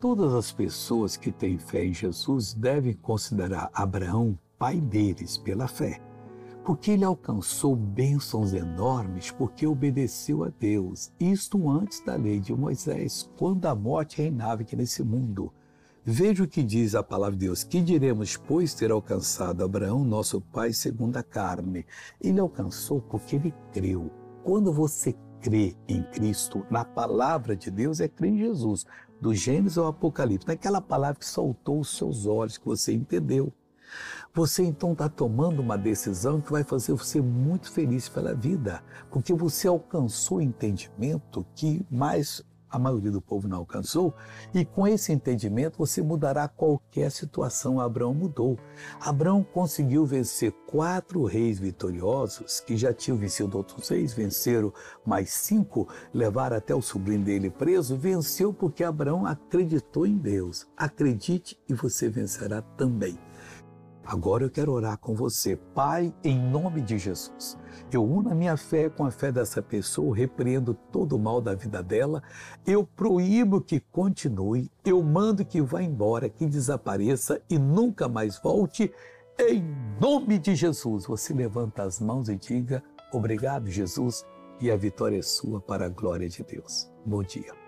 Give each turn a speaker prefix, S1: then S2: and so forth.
S1: Todas as pessoas que têm fé em Jesus devem considerar Abraão pai deles pela fé, porque ele alcançou bênçãos enormes porque obedeceu a Deus, isto antes da lei de Moisés, quando a morte reinava aqui nesse mundo. Veja o que diz a palavra de Deus. Que diremos, pois, ter alcançado Abraão, nosso pai, segundo a carne? Ele alcançou porque ele creu. Quando você crê em Cristo, na palavra de Deus, é crer em Jesus, do Gênesis ao Apocalipse, naquela palavra que soltou os seus olhos, que você entendeu. Você então está tomando uma decisão que vai fazer você muito feliz pela vida, porque você alcançou o entendimento que mais a maioria do povo não alcançou, e com esse entendimento você mudará qualquer situação. Abraão mudou. Abraão conseguiu vencer quatro reis vitoriosos, que já tinham vencido outros reis, venceram mais cinco, levaram até o sobrinho dele preso. Venceu porque Abraão acreditou em Deus. Acredite e você vencerá também. Agora eu quero orar com você. Pai, em nome de Jesus, eu uno a minha fé com a fé dessa pessoa, repreendo todo o mal da vida dela, eu proíbo que continue, eu mando que vá embora, que desapareça e nunca mais volte. Em nome de Jesus, você levanta as mãos e diga: Obrigado, Jesus, e a vitória é sua para a glória de Deus. Bom dia.